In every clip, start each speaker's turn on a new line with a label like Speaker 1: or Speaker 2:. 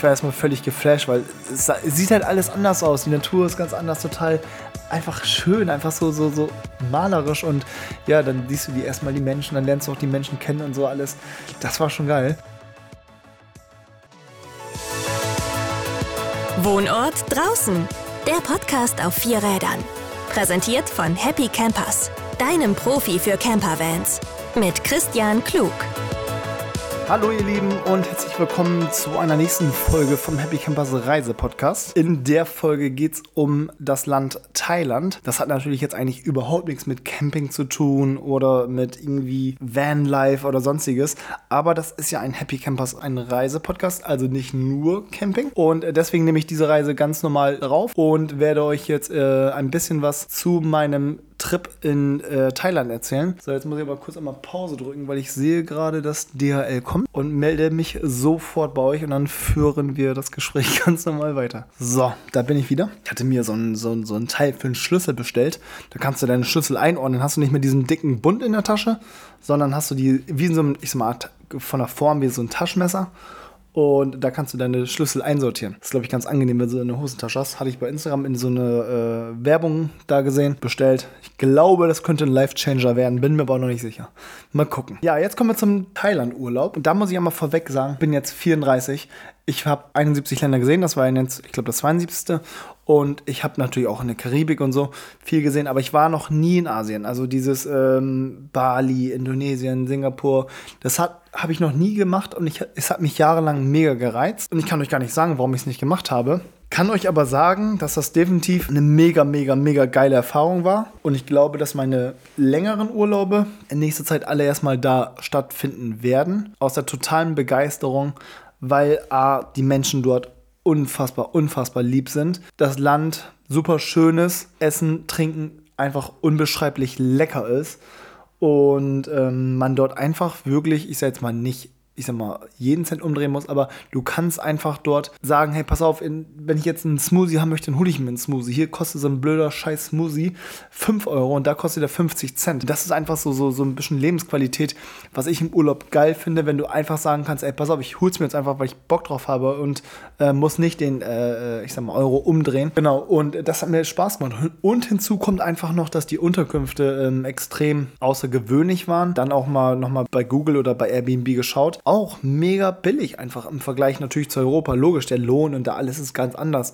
Speaker 1: ich war erstmal völlig geflasht, weil es, sieht halt alles anders aus. Die Natur ist ganz anders, total einfach schön, einfach so, so, so malerisch. Und ja, dann siehst du die erstmal die Menschen, dann lernst du auch die Menschen kennen und so alles. Das war schon geil.
Speaker 2: Wohnort draußen. Der Podcast auf vier Rädern. Präsentiert von Happy Campers, deinem Profi für Campervans. Mit Christian Klug.
Speaker 1: Hallo ihr Lieben und herzlich willkommen zu einer nächsten Folge vom Happy Campers Reise Podcast. In der Folge geht es um das Land Thailand. Das hat natürlich jetzt eigentlich überhaupt nichts mit Camping zu tun oder mit irgendwie Vanlife oder sonstiges. Aber das ist ja ein Happy Campers, ein Reise-Podcast, also nicht nur Camping. Und deswegen nehme ich diese Reise ganz normal drauf und werde euch jetzt äh, ein bisschen was zu meinem Trip in äh, Thailand erzählen. So, jetzt muss ich aber kurz einmal Pause drücken, weil ich sehe gerade, dass DHL kommt und melde mich sofort bei euch und dann führen wir das Gespräch ganz normal weiter. So, da bin ich wieder. Ich hatte mir so ein, so, so ein Teil für einen Schlüssel bestellt. Da kannst du deine Schlüssel einordnen. Hast du nicht mehr diesen dicken Bund in der Tasche, sondern hast du die wie in so einem, ich sag mal, von der Form wie so ein Taschenmesser und da kannst du deine Schlüssel einsortieren. Das ist, glaube ich, ganz angenehm, wenn du eine Hosentasche hast. Hatte ich bei Instagram in so eine äh, Werbung da gesehen, bestellt. Ich glaube, das könnte ein Life-Changer werden, bin mir aber noch nicht sicher. Mal gucken. Ja, jetzt kommen wir zum Thailand-Urlaub. Und da muss ich einmal vorweg sagen, bin jetzt 34. Ich habe 71 Länder gesehen, das war jetzt, ich glaube, das 72. Und ich habe natürlich auch in der Karibik und so viel gesehen, aber ich war noch nie in Asien. Also dieses ähm, Bali, Indonesien, Singapur, das habe ich noch nie gemacht und ich, es hat mich jahrelang mega gereizt. Und ich kann euch gar nicht sagen, warum ich es nicht gemacht habe. Kann euch aber sagen, dass das definitiv eine mega, mega, mega geile Erfahrung war. Und ich glaube, dass meine längeren Urlaube in nächster Zeit alle erstmal da stattfinden werden. Aus der totalen Begeisterung, weil A, die Menschen dort unfassbar, unfassbar lieb sind. Das Land super schönes Essen, Trinken einfach unbeschreiblich lecker ist. Und ähm, man dort einfach wirklich, ich sag jetzt mal nicht ich sag mal, jeden Cent umdrehen muss, aber du kannst einfach dort sagen, hey, pass auf, in, wenn ich jetzt einen Smoothie haben möchte, dann hole ich mir einen Smoothie. Hier kostet so ein blöder scheiß Smoothie 5 Euro und da kostet er 50 Cent. Das ist einfach so, so, so ein bisschen Lebensqualität, was ich im Urlaub geil finde, wenn du einfach sagen kannst, ey, pass auf, ich hol's mir jetzt einfach, weil ich Bock drauf habe und äh, muss nicht den, äh, ich sag mal, Euro umdrehen. Genau, und das hat mir Spaß gemacht. Und hinzu kommt einfach noch, dass die Unterkünfte ähm, extrem außergewöhnlich waren. Dann auch mal nochmal bei Google oder bei Airbnb geschaut auch mega billig, einfach im Vergleich natürlich zu Europa. Logisch, der Lohn und da alles ist ganz anders.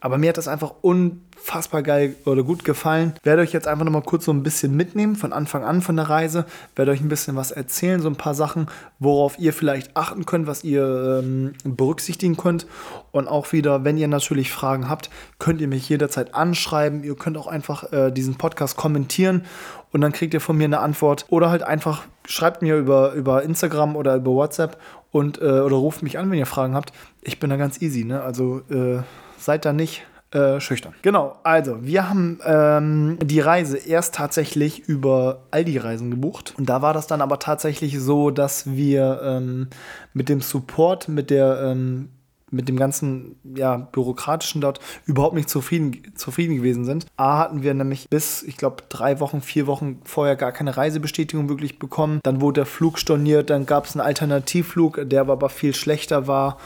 Speaker 1: Aber mir hat das einfach unfassbar geil oder gut gefallen. Werde euch jetzt einfach nochmal kurz so ein bisschen mitnehmen von Anfang an von der Reise. Werde euch ein bisschen was erzählen, so ein paar Sachen, worauf ihr vielleicht achten könnt, was ihr ähm, berücksichtigen könnt. Und auch wieder, wenn ihr natürlich Fragen habt, könnt ihr mich jederzeit anschreiben. Ihr könnt auch einfach äh, diesen Podcast kommentieren und dann kriegt ihr von mir eine Antwort. Oder halt einfach schreibt mir über, über Instagram oder über WhatsApp und äh, oder ruft mich an, wenn ihr Fragen habt. Ich bin da ganz easy, ne? Also äh, seid da nicht äh, schüchtern. Genau, also wir haben ähm, die Reise erst tatsächlich über Aldi-Reisen gebucht. Und da war das dann aber tatsächlich so, dass wir ähm, mit dem Support, mit der ähm, mit dem ganzen ja, bürokratischen dort überhaupt nicht zufrieden, zufrieden gewesen sind. A hatten wir nämlich bis, ich glaube, drei Wochen, vier Wochen vorher gar keine Reisebestätigung wirklich bekommen. Dann wurde der Flug storniert, dann gab es einen Alternativflug, der aber viel schlechter war.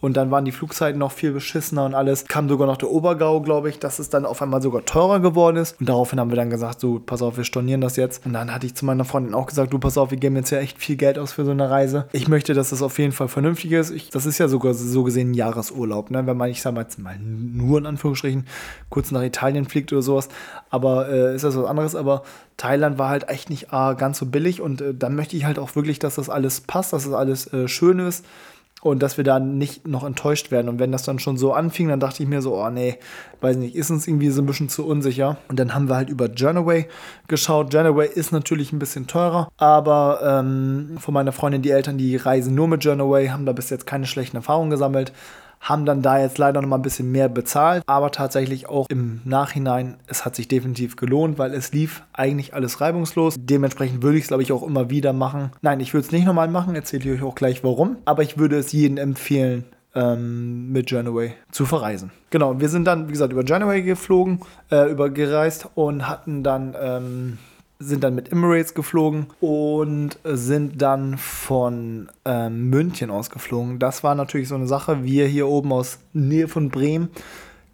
Speaker 1: Und dann waren die Flugzeiten noch viel beschissener und alles. Kam sogar noch der Obergau, glaube ich, dass es dann auf einmal sogar teurer geworden ist. Und daraufhin haben wir dann gesagt, so, pass auf, wir stornieren das jetzt. Und dann hatte ich zu meiner Freundin auch gesagt, du, pass auf, wir geben jetzt ja echt viel Geld aus für so eine Reise. Ich möchte, dass das auf jeden Fall vernünftig ist. Ich, das ist ja sogar so gesehen ein Jahresurlaub, ne? Wenn man, ich sage mal jetzt mal nur in Anführungsstrichen, kurz nach Italien fliegt oder sowas. Aber äh, ist das was anderes. Aber Thailand war halt echt nicht äh, ganz so billig. Und äh, dann möchte ich halt auch wirklich, dass das alles passt, dass das alles äh, schön ist und dass wir da nicht noch enttäuscht werden. Und wenn das dann schon so anfing, dann dachte ich mir so, oh nee, weiß nicht, ist uns irgendwie so ein bisschen zu unsicher. Und dann haben wir halt über Journaway geschaut. Journaway ist natürlich ein bisschen teurer, aber ähm, von meiner Freundin, die Eltern, die reisen nur mit Journaway, haben da bis jetzt keine schlechten Erfahrungen gesammelt haben dann da jetzt leider noch mal ein bisschen mehr bezahlt, aber tatsächlich auch im Nachhinein, es hat sich definitiv gelohnt, weil es lief eigentlich alles reibungslos. Dementsprechend würde ich es, glaube ich, auch immer wieder machen. Nein, ich würde es nicht nochmal machen, erzähle ich euch auch gleich warum, aber ich würde es jedem empfehlen, ähm, mit Journaway zu verreisen. Genau, wir sind dann, wie gesagt, über Journaway geflogen, äh, übergereist und hatten dann ähm, sind dann mit Emirates geflogen und sind dann von ähm, München aus geflogen. Das war natürlich so eine Sache. Wir hier oben aus Nähe von Bremen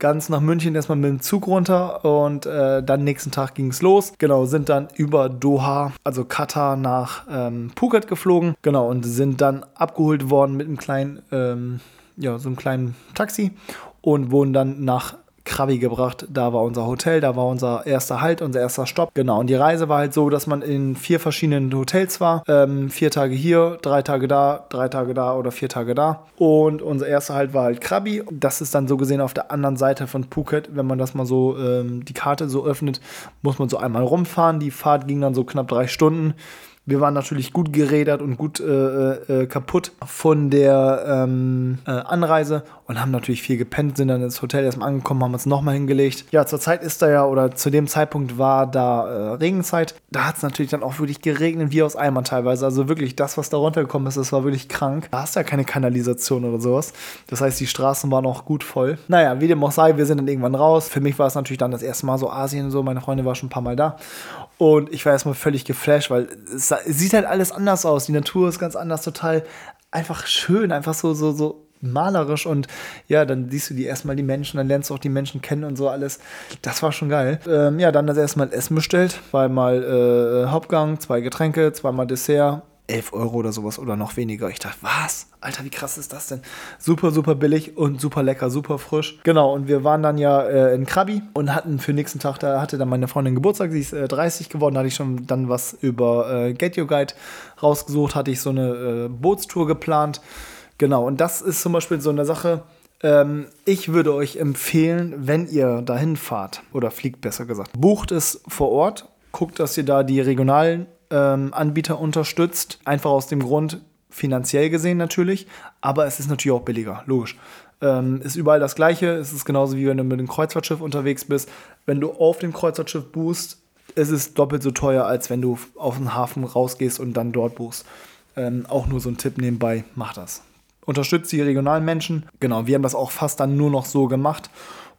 Speaker 1: ganz nach München erstmal mit dem Zug runter und äh, dann nächsten Tag ging es los. Genau, sind dann über Doha, also Katar, nach ähm, Phuket geflogen. Genau, und sind dann abgeholt worden mit einem kleinen, ähm, ja, so einem kleinen Taxi und wurden dann nach Krabi gebracht. Da war unser Hotel, da war unser erster Halt, unser erster Stopp. Genau, und die Reise war halt so, dass man in vier verschiedenen Hotels war. Ähm, vier Tage hier, drei Tage da, drei Tage da oder vier Tage da. Und unser erster Halt war halt Krabi. Das ist dann so gesehen auf der anderen Seite von Phuket. Wenn man das mal so, ähm, die Karte so öffnet, muss man so einmal rumfahren. Die Fahrt ging dann so knapp drei Stunden. Wir waren natürlich gut gerädert und gut äh, äh, kaputt von der ähm, äh, Anreise und haben natürlich viel gepennt, sind dann ins Hotel erstmal angekommen, haben uns nochmal hingelegt. Ja, zur Zeit ist da ja, oder zu dem Zeitpunkt war da äh, Regenzeit. Da hat es natürlich dann auch wirklich geregnet, wie aus Eimern teilweise. Also wirklich, das, was da runtergekommen ist, das war wirklich krank. Da hast du ja keine Kanalisation oder sowas. Das heißt, die Straßen waren auch gut voll. Naja, wie dem auch sei, wir sind dann irgendwann raus. Für mich war es natürlich dann das erste Mal so Asien so. Meine Freundin war schon ein paar Mal da. Und ich war erstmal völlig geflasht, weil es sieht halt alles anders aus. Die Natur ist ganz anders, total einfach schön, einfach so, so, so malerisch und ja, dann siehst du die erstmal die Menschen, dann lernst du auch die Menschen kennen und so alles. Das war schon geil. Ähm, ja, dann das erstmal Essen bestellt, zweimal äh, Hauptgang, zwei Getränke, zweimal Dessert 11 Euro oder sowas oder noch weniger. Ich dachte, was? Alter, wie krass ist das denn? Super, super billig und super lecker, super frisch. Genau, und wir waren dann ja äh, in Krabi und hatten für nächsten Tag, da hatte dann meine Freundin Geburtstag, sie ist äh, 30 geworden, da hatte ich schon dann was über äh, Get Your Guide rausgesucht, hatte ich so eine äh, Bootstour geplant. Genau, und das ist zum Beispiel so eine Sache, ähm, ich würde euch empfehlen, wenn ihr dahin fahrt oder fliegt besser gesagt, bucht es vor Ort, guckt, dass ihr da die regionalen ähm, Anbieter unterstützt. Einfach aus dem Grund, finanziell gesehen natürlich, aber es ist natürlich auch billiger, logisch. Ähm, ist überall das Gleiche. Es ist genauso wie wenn du mit einem Kreuzfahrtschiff unterwegs bist. Wenn du auf dem Kreuzfahrtschiff buchst, ist es doppelt so teuer, als wenn du auf den Hafen rausgehst und dann dort buchst. Ähm, auch nur so ein Tipp nebenbei, mach das. Unterstützt die regionalen Menschen. Genau, wir haben das auch fast dann nur noch so gemacht.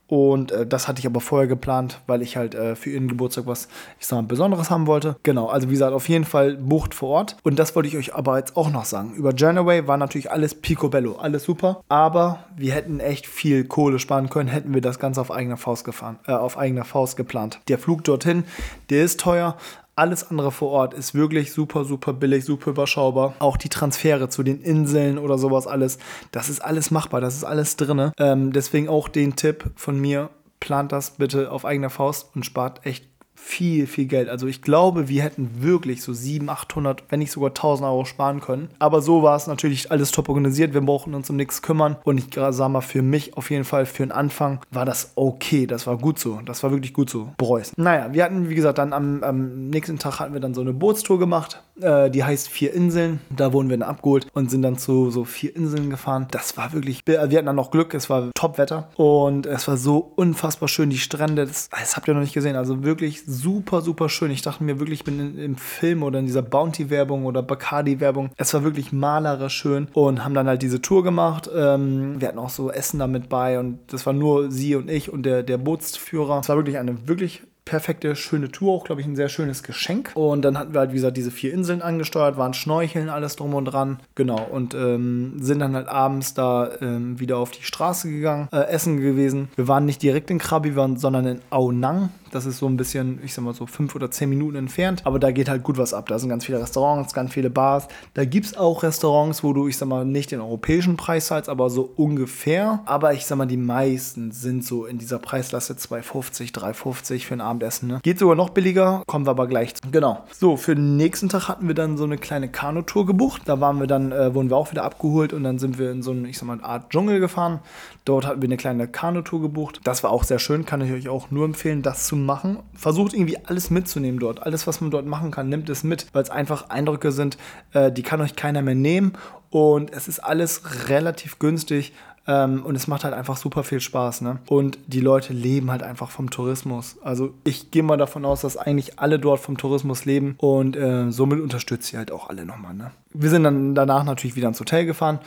Speaker 1: Und äh, das hatte ich aber vorher geplant, weil ich halt äh, für ihren Geburtstag was, ich sag mal, Besonderes haben wollte. Genau, also wie gesagt, auf jeden Fall bucht vor Ort. Und das wollte ich euch aber jetzt auch noch sagen. Über Janaway war natürlich alles picobello, alles super. Aber wir hätten echt viel Kohle sparen können, hätten wir das Ganze auf eigener Faust gefahren, äh, auf eigener Faust geplant. Der Flug dorthin, der ist teuer, alles andere vor Ort ist wirklich super, super billig, super überschaubar. Auch die Transfere zu den Inseln oder sowas alles, das ist alles machbar, das ist alles drin. Ähm, deswegen auch den Tipp von mir, plant das bitte auf eigener Faust und spart echt viel, viel Geld. Also ich glaube, wir hätten wirklich so 700, 800, wenn nicht sogar 1000 Euro sparen können. Aber so war es natürlich alles top organisiert. Wir brauchen uns um nichts kümmern. Und ich sage mal, für mich auf jeden Fall für den Anfang war das okay. Das war gut so. Das war wirklich gut so. Bereust. Naja, wir hatten, wie gesagt, dann am, am nächsten Tag hatten wir dann so eine Bootstour gemacht. Äh, die heißt Vier Inseln. Da wurden wir dann abgeholt und sind dann zu so vier Inseln gefahren. Das war wirklich, wir hatten dann noch Glück. Es war Top-Wetter. Und es war so unfassbar schön. Die Strände, das, das habt ihr noch nicht gesehen. Also wirklich super, super schön. Ich dachte mir wirklich, ich bin in, im Film oder in dieser Bounty-Werbung oder Bacardi-Werbung. Es war wirklich malerisch schön und haben dann halt diese Tour gemacht. Ähm, wir hatten auch so Essen damit bei und das war nur sie und ich und der, der Bootsführer. Es war wirklich eine wirklich perfekte, schöne Tour, auch glaube ich ein sehr schönes Geschenk. Und dann hatten wir halt, wie gesagt, diese vier Inseln angesteuert, waren Schnorcheln, alles drum und dran. Genau, und ähm, sind dann halt abends da ähm, wieder auf die Straße gegangen, äh, essen gewesen. Wir waren nicht direkt in Krabi, sondern in Aonang. Das ist so ein bisschen, ich sag mal so fünf oder zehn Minuten entfernt. Aber da geht halt gut was ab. Da sind ganz viele Restaurants, ganz viele Bars. Da gibt es auch Restaurants, wo du, ich sag mal, nicht den europäischen Preis zahlst, aber so ungefähr. Aber ich sag mal, die meisten sind so in dieser Preislasse 2,50, 3,50 für ein Abendessen. Ne? Geht sogar noch billiger, kommen wir aber gleich. Zu. Genau. So, für den nächsten Tag hatten wir dann so eine kleine Kanutour gebucht. Da waren wir dann, äh, wurden wir auch wieder abgeholt und dann sind wir in so eine, ich sag mal, Art Dschungel gefahren. Dort hatten wir eine kleine Kanutour gebucht. Das war auch sehr schön, kann ich euch auch nur empfehlen, das zu machen. Versucht irgendwie alles mitzunehmen dort. Alles, was man dort machen kann, nimmt es mit, weil es einfach Eindrücke sind, äh, die kann euch keiner mehr nehmen. Und es ist alles relativ günstig. Ähm, und es macht halt einfach super viel Spaß, ne? Und die Leute leben halt einfach vom Tourismus. Also ich gehe mal davon aus, dass eigentlich alle dort vom Tourismus leben und äh, somit unterstützt sie halt auch alle nochmal, ne? Wir sind dann danach natürlich wieder ins Hotel gefahren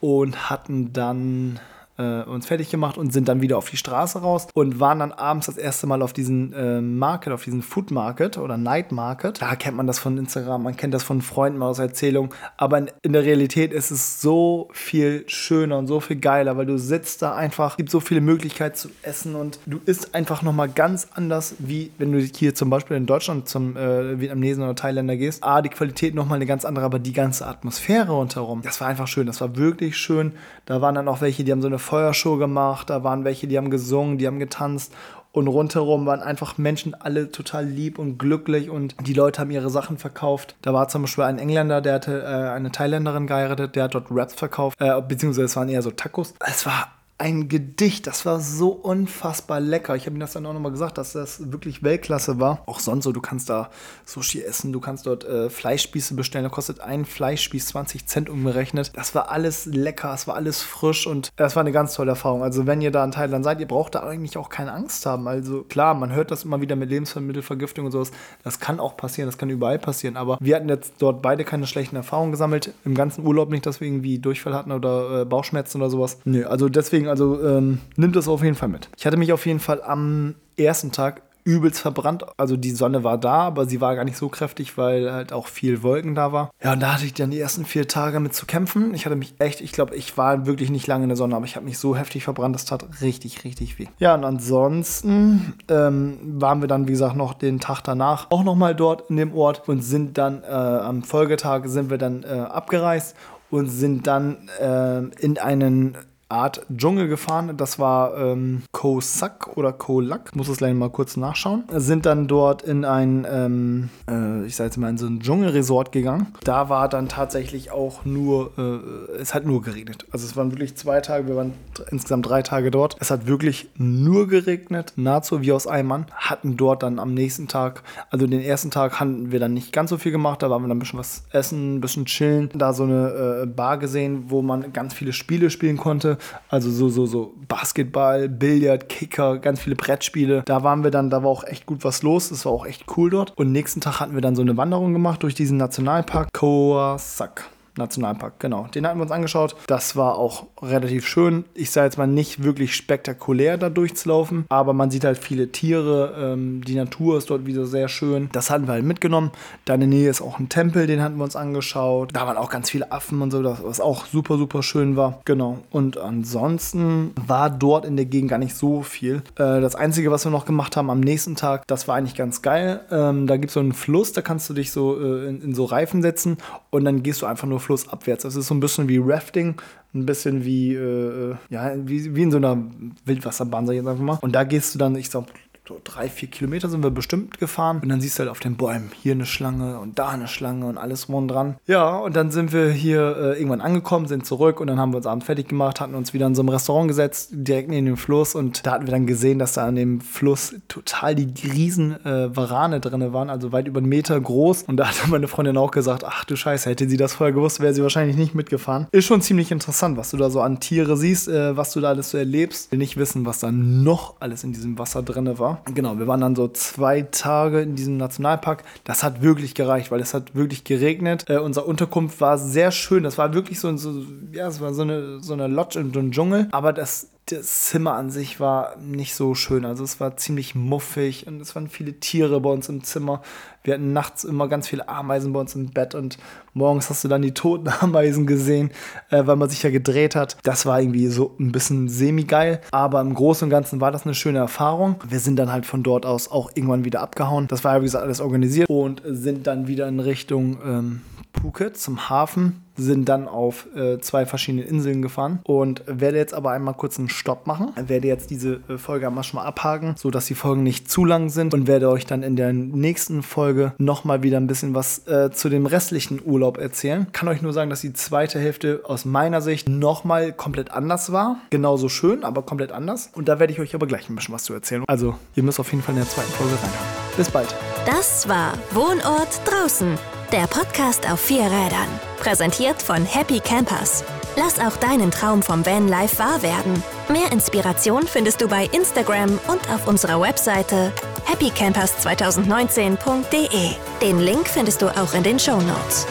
Speaker 1: und hatten dann äh, uns fertig gemacht und sind dann wieder auf die Straße raus und waren dann abends das erste Mal auf diesen äh, Market, auf diesen Food Market oder Night Market. Da kennt man das von Instagram, man kennt das von Freunden aus Erzählungen, aber in, in, der Realität ist es so viel schöner und so viel geiler, weil du sitzt da einfach, gibt so viele Möglichkeiten zu essen und du isst einfach nochmal ganz anders, wie wenn du hier zum Beispiel in Deutschland zum äh, Vietnamesen oder Thailänder gehst. A, die Qualität nochmal eine ganz andere, aber die ganze Atmosphäre rundherum, das war einfach schön, das war wirklich schön. Da waren dann auch welche, die haben so eine Feuershow gemacht, da waren welche, die haben gesungen, die haben getanzt und rundherum waren einfach Menschen alle total lieb und glücklich und die Leute haben ihre Sachen verkauft. Da war zum Beispiel ein Engländer, der hatte äh, eine Thailänderin geheiratet, der hat dort Raps verkauft, äh, beziehungsweise es waren eher so Tacos. Es war ein Gedicht. Das war so unfassbar lecker. Ich habe ihm das dann auch nochmal gesagt, dass das wirklich Weltklasse war. Auch sonst so, du kannst da Sushi essen, du kannst dort äh, Fleischspieße bestellen. Da kostet ein Fleischspieß 20 Cent umgerechnet. Das war alles lecker, es war alles frisch und das war eine ganz tolle Erfahrung. Also wenn ihr da in Thailand seid, ihr braucht da eigentlich auch keine Angst haben. Also klar, man hört das immer wieder mit Lebensmittelvergiftung und sowas. Das kann auch passieren, das kann überall passieren. Aber wir hatten jetzt dort beide keine schlechten Erfahrungen gesammelt. Im ganzen Urlaub nicht, dass wir irgendwie Durchfall hatten oder äh, Bauchschmerzen oder sowas. Nö, also deswegen deswegen, also ähm, nimmt das auf jeden Fall mit. Ich hatte mich auf jeden Fall am ersten Tag übelst verbrannt. Also die Sonne war da, aber sie war gar nicht so kräftig, weil halt auch viel Wolken da war. Ja, und da hatte ich dann die ersten vier Tage mit zu kämpfen. Ich hatte mich echt, ich glaube, ich war wirklich nicht lange in der Sonne, aber ich habe mich so heftig verbrannt, das tat richtig, richtig weh. Ja, und ansonsten ähm, waren wir dann, wie gesagt, noch den Tag danach auch nochmal dort in dem Ort und sind dann äh, am Folgetag sind wir dann äh, abgereist und sind dann äh, in einen Art Dschungel gefahren. Das war ähm, Koh Sak oder Koh Lak. Muss es gleich mal kurz nachschauen. Sind dann dort in ein, ähm, äh, ich sag jetzt mal, in so ein Dschungelresort gegangen. Da war dann tatsächlich auch nur, äh, es hat nur geregnet. Also es waren wirklich zwei Tage, wir waren insgesamt drei Tage dort. Es hat wirklich nur geregnet, nahezu wie aus Eimern. Hatten dort dann am nächsten Tag, also den ersten Tag hatten wir dann nicht ganz so viel gemacht. Da waren wir dann ein bisschen was essen, ein bisschen chillen. Da so eine äh, Bar gesehen, wo man ganz viele Spiele spielen konnte. Also so, so, so Basketball, Billard, Kicker, ganz viele Brettspiele. Da waren wir dann, da war auch echt gut was los. Es war auch echt cool dort. Und nächsten Tag hatten wir dann so eine Wanderung gemacht durch diesen Nationalpark Koa Sak. Nationalpark, genau. Den hatten wir uns angeschaut. Das war auch relativ schön. Ich sage jetzt mal nicht wirklich spektakulär da durchzulaufen, aber man sieht halt viele Tiere. Ähm, die Natur ist dort wieder sehr schön. Das hatten wir halt mitgenommen. Da in der Nähe ist auch ein Tempel, den hatten wir uns angeschaut. Da waren auch ganz viele Affen und so, was auch super, super schön war. Genau. Und ansonsten war dort in der Gegend gar nicht so viel. Äh, das Einzige, was wir noch gemacht haben am nächsten Tag, das war eigentlich ganz geil. Ähm, da gibt es so einen Fluss, da kannst du dich so äh, in, in so Reifen setzen und dann gehst du einfach nur flussabwärts. Das ist so ein bisschen wie Rafting, ein bisschen wie, äh, ja, wie, wie in so einer Wildwasserbahn, sag ich jetzt einfach mal. Und da gehst du dann, ich sag, so drei, vier Kilometer sind wir bestimmt gefahren. Und dann siehst du halt auf den Bäumen hier eine Schlange und da eine Schlange und alles rum dran. Ja, und dann sind wir hier äh, irgendwann angekommen, sind zurück und dann haben wir uns abends fertig gemacht, hatten uns wieder in so einem Restaurant gesetzt, direkt neben dem Fluss. Und da hatten wir dann gesehen, dass da an dem Fluss total die riesen äh, Warane drin waren, also weit über einen Meter groß. Und da hat meine Freundin auch gesagt, ach du Scheiße, hätte sie das vorher gewusst, wäre sie wahrscheinlich nicht mitgefahren. Ist schon ziemlich interessant, was du da so an Tiere siehst, äh, was du da alles so erlebst. Will nicht wissen, was da noch alles in diesem Wasser drin war. Genau, wir waren dann so zwei Tage in diesem Nationalpark. Das hat wirklich gereicht, weil es hat wirklich geregnet. Äh, unsere Unterkunft war sehr schön. Das war wirklich so, so ja, es war so eine, so eine Lodge in so einem Dschungel. Aber das das Zimmer an sich war nicht so schön. Also es war ziemlich muffig und es waren viele Tiere bei uns im Zimmer. Wir hatten nachts immer ganz viele Ameisen bei uns im Bett und morgens hast du dann die toten Ameisen gesehen, äh, weil man sich ja gedreht hat. Das war irgendwie so ein bisschen semi-geil, aber im Großen und Ganzen war das eine schöne Erfahrung. Wir sind dann halt von dort aus auch irgendwann wieder abgehauen. Das war ja, wie gesagt, alles organisiert und sind dann wieder in Richtung ähm, Phuket zum Hafen sind dann auf äh, zwei verschiedene Inseln gefahren und werde jetzt aber einmal kurz einen Stopp machen. Werde jetzt diese äh, Folge einmal schon mal abhaken, sodass die Folgen nicht zu lang sind und werde euch dann in der nächsten Folge nochmal wieder ein bisschen was äh, zu dem restlichen Urlaub erzählen. Kann euch nur sagen, dass die zweite Hälfte aus meiner Sicht nochmal komplett anders war. Genauso schön, aber komplett anders. Und da werde ich euch aber gleich ein bisschen was zu erzählen. Also, ihr müsst auf jeden Fall in der zweiten Folge reinhören. Bis bald.
Speaker 2: Das war Wohnort draußen, der Podcast auf vier Rädern. Präsentiert von Happy Campers. Lass auch deinen Traum vom Vanlife wahr werden. Mehr Inspiration findest du bei Instagram und auf unserer Webseite happycampers2019.de. Den Link findest du auch in den Show Notes.